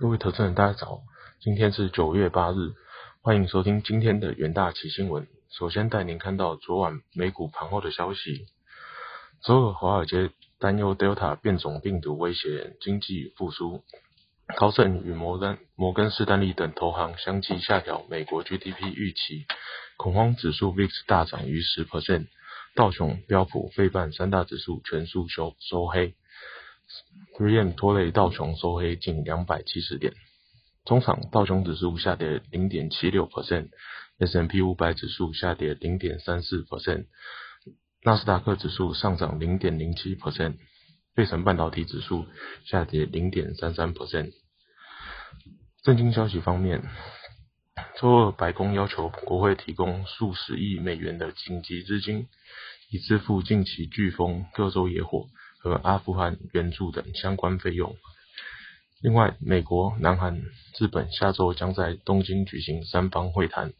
各位投资人，大家早，今天是九月八日，欢迎收听今天的元大旗新闻。首先带您看到昨晚美股盘后的消息。周二，华尔街担忧 Delta 变种病毒威胁经济复苏，高盛与摩根摩根士丹利等投行相继下调美国 GDP 预期，恐慌指数 VIX 大涨逾十 percent，道琼、标普、费半三大指数全数收收黑。3M 拖累道琼收黑近两百七十点，中场道琼指数下跌零点七六 percent，S&P 五百指数下跌零点三四 percent，纳斯达克指数上涨零点零七 percent，费城半导体指数下跌零点三三 percent。震惊消息方面，周二白宫要求国会提供数十亿美元的紧急资金，以支付近期飓风、各州野火。和阿富汗援助等相关费用。另外，美国、南韩、日本下周将在东京举行三方会谈，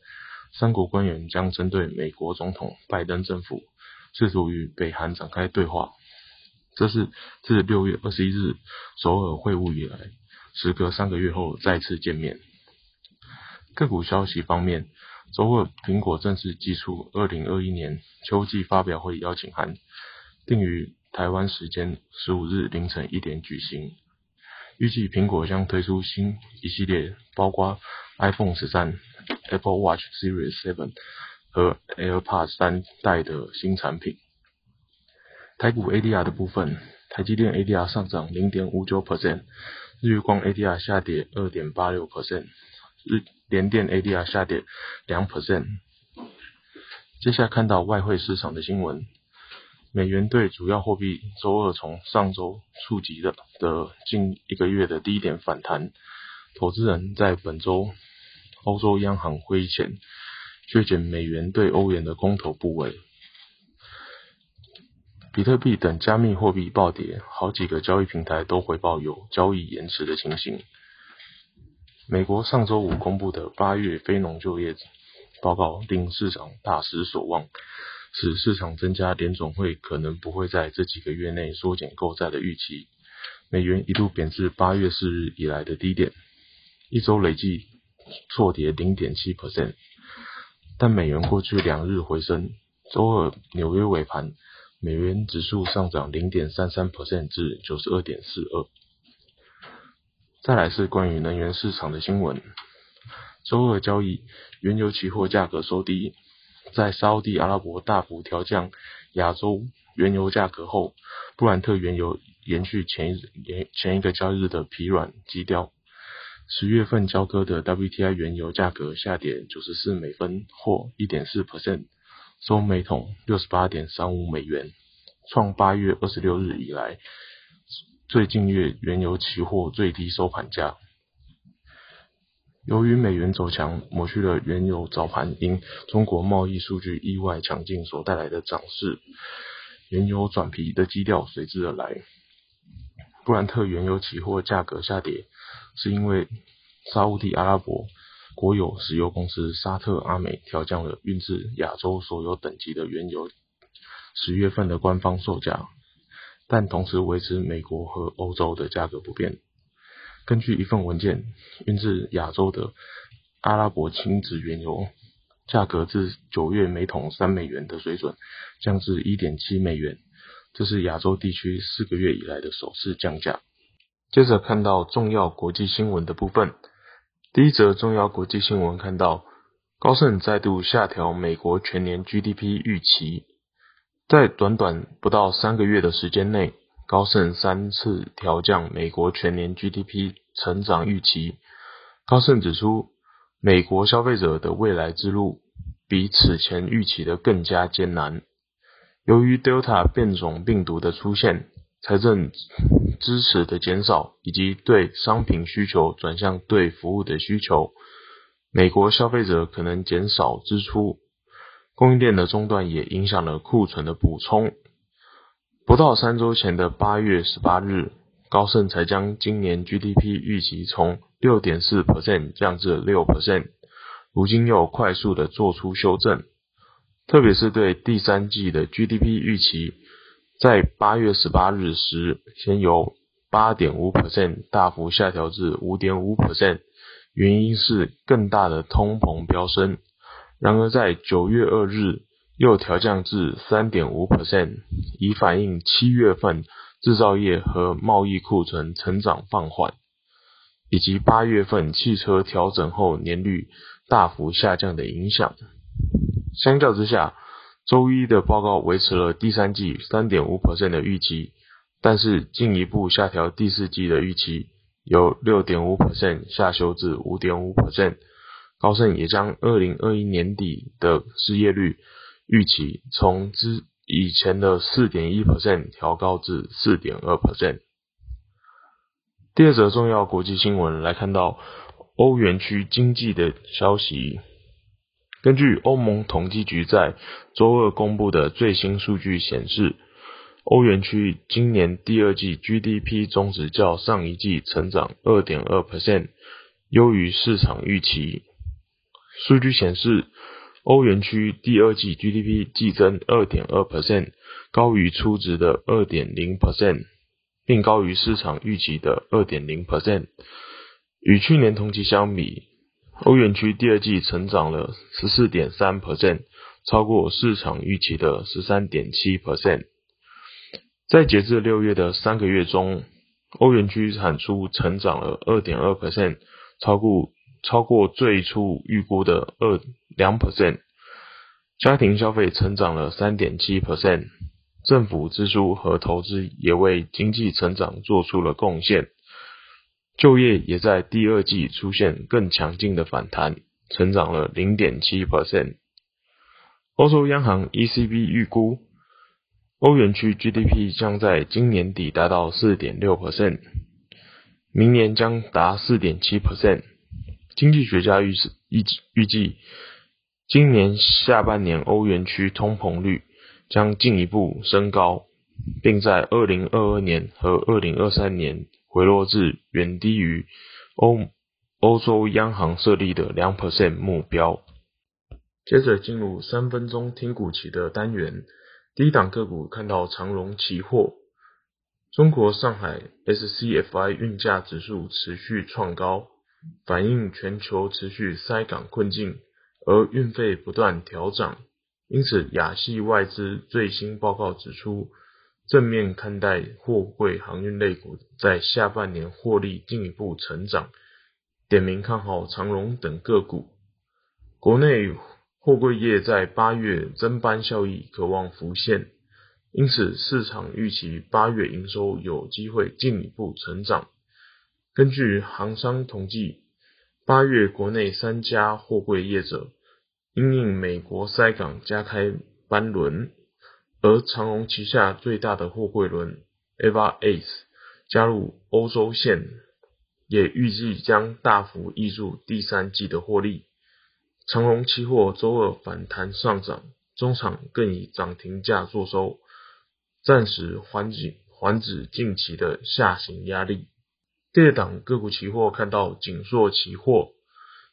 三国官员将针对美国总统拜登政府试图与北韩展开对话。这是自六月二十一日首尔会晤以来，时隔三个月后再次见面。个股消息方面，周二苹果正式寄出二零二一年秋季发表会邀请函，定于。台湾时间十五日凌晨一点举行，预计苹果将推出新一系列，包括 iPhone 十三、Apple Watch Series Seven 和 AirPods 三代的新产品。台股 ADR 的部分，台积电 ADR 上涨零点五九 percent，日月光 ADR 下跌二点八六 percent，日联电 ADR 下跌两 percent。接下来看到外汇市场的新闻。美元对主要货币周二从上周触及的的近一个月的低点反弹，投资人在本周欧洲央行会议前削减美元对欧元的空头部位。比特币等加密货币暴跌，好几个交易平台都回报有交易延迟的情形。美国上周五公布的八月非农就业报告令市场大失所望。此市场增加联总会可能不会在这几个月内缩减购债的预期，美元一度贬至八月四日以来的低点，一周累计错跌零点七 percent，但美元过去两日回升，周二纽约尾盘美元指数上涨零点三三 percent 至九十二点四二。再来是关于能源市场的新闻，周二交易原油期货价格收低。在沙地阿拉伯大幅调降亚洲原油价格后，布兰特原油延续前一前前一个交易日的疲软基调。十月份交割的 WTI 原油价格下跌九十四美分或一点四 percent，收每桶六十八点三五美元，创八月二十六日以来最近月原油期货最低收盘价。由于美元走强，抹去了原油早盘因中国贸易数据意外强劲所带来的涨势，原油转皮的基调随之而来。布兰特原油期货价格下跌，是因为沙地阿拉伯国有石油公司沙特阿美调降了运至亚洲所有等级的原油十月份的官方售价，但同时维持美国和欧洲的价格不变。根据一份文件，运至亚洲的阿拉伯轻质原油价格自九月每桶三美元的水准降至一点七美元，这是亚洲地区四个月以来的首次降价。接着看到重要国际新闻的部分，第一则重要国际新闻看到高盛再度下调美国全年 GDP 预期，在短短不到三个月的时间内。高盛三次调降美国全年 GDP 成长预期。高盛指出，美国消费者的未来之路比此前预期的更加艰难。由于 Delta 变种病毒的出现，财政支持的减少，以及对商品需求转向对服务的需求，美国消费者可能减少支出。供应链的中断也影响了库存的补充。不到三周前的八月十八日，高盛才将今年 GDP 预期从六点四 percent 降至六 percent，如今又快速的做出修正，特别是对第三季的 GDP 预期，在八月十八日时先由八点五 percent 大幅下调至五点五 percent，原因是更大的通膨飙升。然而在九月二日又调降至三点五 percent，以反映七月份制造业和贸易库存成长放缓，以及八月份汽车调整后年率大幅下降的影响。相较之下，周一的报告维持了第三季三点五 percent 的预期，但是进一步下调第四季的预期，由六点五 percent 下修至五点五 percent。高盛也将二零二一年底的失业率预期从之以前的四点一 percent 调高至四点二 percent。第二则重要国际新闻来看到欧元区经济的消息。根据欧盟统计局在周二公布的最新数据显示，欧元区今年第二季 GDP 中值较上一季成长二点二 percent，优于市场预期。数据显示，欧元区第二季 GDP 季增二点二 percent，高于初值的二点零 percent，并高于市场预期的二点零 percent。与去年同期相比，欧元区第二季成长了十四点三 percent，超过市场预期的十三点七 percent。在截至六月的三个月中，欧元区产出成长了二点二 percent，超过超过最初预估的二两 percent。家庭消费成长了三点七 percent，政府支出和投资也为经济成长做出了贡献。就业也在第二季出现更强劲的反弹，成长了零点七 percent。欧洲央行 ECB 预估，欧元区 GDP 将在今年底达到四点六 percent，明年将达四点七 percent。经济学家预预预计，今年下半年欧元区通膨率将进一步升高，并在二零二二年和二零二三年。回落至远低于欧欧洲央行设立的两 percent 目标。接着进入三分钟听股期的单元，低档个股看到长荣期货，中国上海 SCFI 运价指数持续创高，反映全球持续塞港困境，而运费不断调涨，因此亚系外资最新报告指出。正面看待货柜航运类股在下半年获利进一步成长，点名看好长荣等个股。国内货柜业在八月增班效益可望浮现，因此市场预期八月营收有机会进一步成长。根据行商统计，八月国内三家货柜业者因应美国塞港加开班轮。而长荣旗下最大的货柜轮 Eva Ace 加入欧洲线，也预计将大幅挹注第三季的获利。长荣期货周二反弹上涨，中场更以涨停价作收，暂时缓解缓止近期的下行压力。第二档个股期货看到锦硕期货，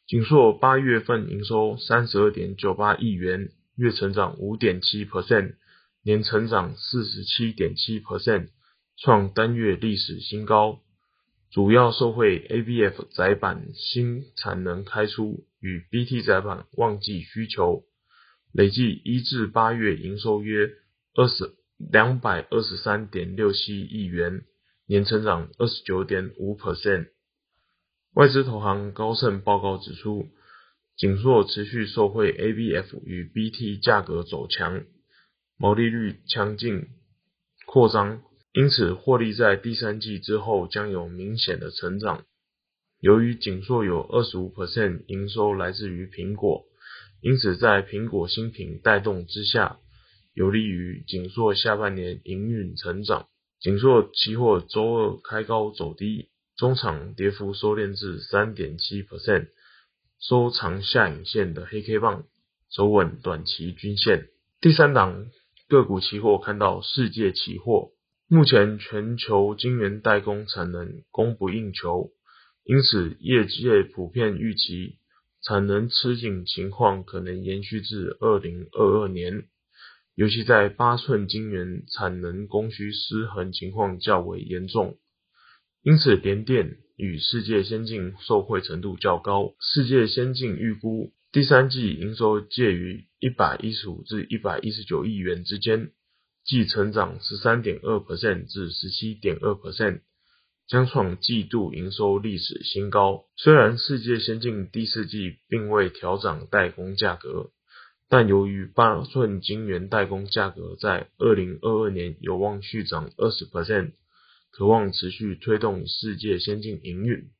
锦硕八月份营收三十二点九八亿元，月成长五点七 percent。年成长四十七点七 percent，创单月历史新高，主要受惠 ABF 窄板新产能开出与 BT 窄板旺季需求，累计一至八月营收约二十两百二十三点六七亿元，年成长二十九点五 percent。外资投行高盛报告指出，锦硕持续受惠 ABF 与 BT 价格走强。毛利率强劲扩张，因此获利在第三季之后将有明显的成长。由于锦硕有二十五 percent 营收来自于苹果，因此在苹果新品带动之下，有利于锦硕下半年营运成长。锦硕期货周二开高走低，中场跌幅收敛至三点七 percent，收长下影线的黑 K 棒，走稳短期均线。第三档。个股期货看到世界期货，目前全球晶圆代工产能供不应求，因此业界普遍预期产能吃紧情况可能延续至二零二二年，尤其在八寸晶圆产能供需失衡情况较为严重。因此联电与世界先进受惠程度较高。世界先进预估第三季营收介于一百一十五至一百一十九亿元之间，即成长十三点二 percent 至十七点二 percent。将创季度营收历史新高。虽然世界先进第四季并未调涨代工价格，但由于八寸晶圆代工价格在二零二二年有望续涨二十 percent，渴望持续推动世界先进营运。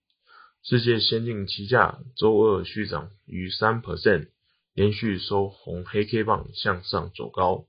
世界先进期价周二续涨逾三 percent，连续收红黑 K 棒向上走高。